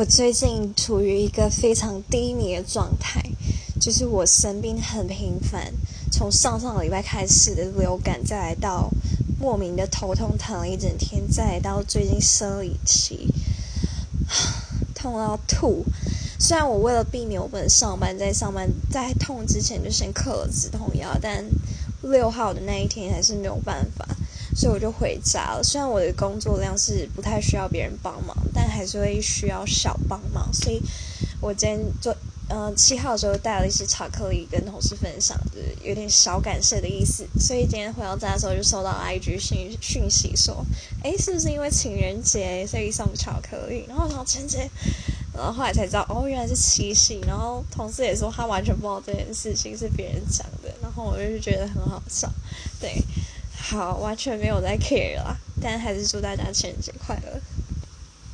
我最近处于一个非常低迷的状态，就是我生病很频繁，从上上个礼拜开始的流感，再来到莫名的头痛疼了一整天，再来到最近生理期，痛到吐。虽然我为了避免我不能上班，在上班在痛之前就先嗑了止痛药，但六号的那一天还是没有办法。所以我就回家了。虽然我的工作量是不太需要别人帮忙，但还是会需要小帮忙。所以我今天就嗯七号的时候带了一些巧克力跟同事分享，就是有点小感谢的意思。所以今天回到家的时候就收到 IG 讯讯息说，哎，是不是因为情人节所以送巧克力？然后我说情人节，然后后来才知道哦，原来是七夕。然后同事也说他完全不知道这件事情是别人讲的，然后我就觉得很好笑，对。好，完全没有在 care 啦，但还是祝大家情人节快乐。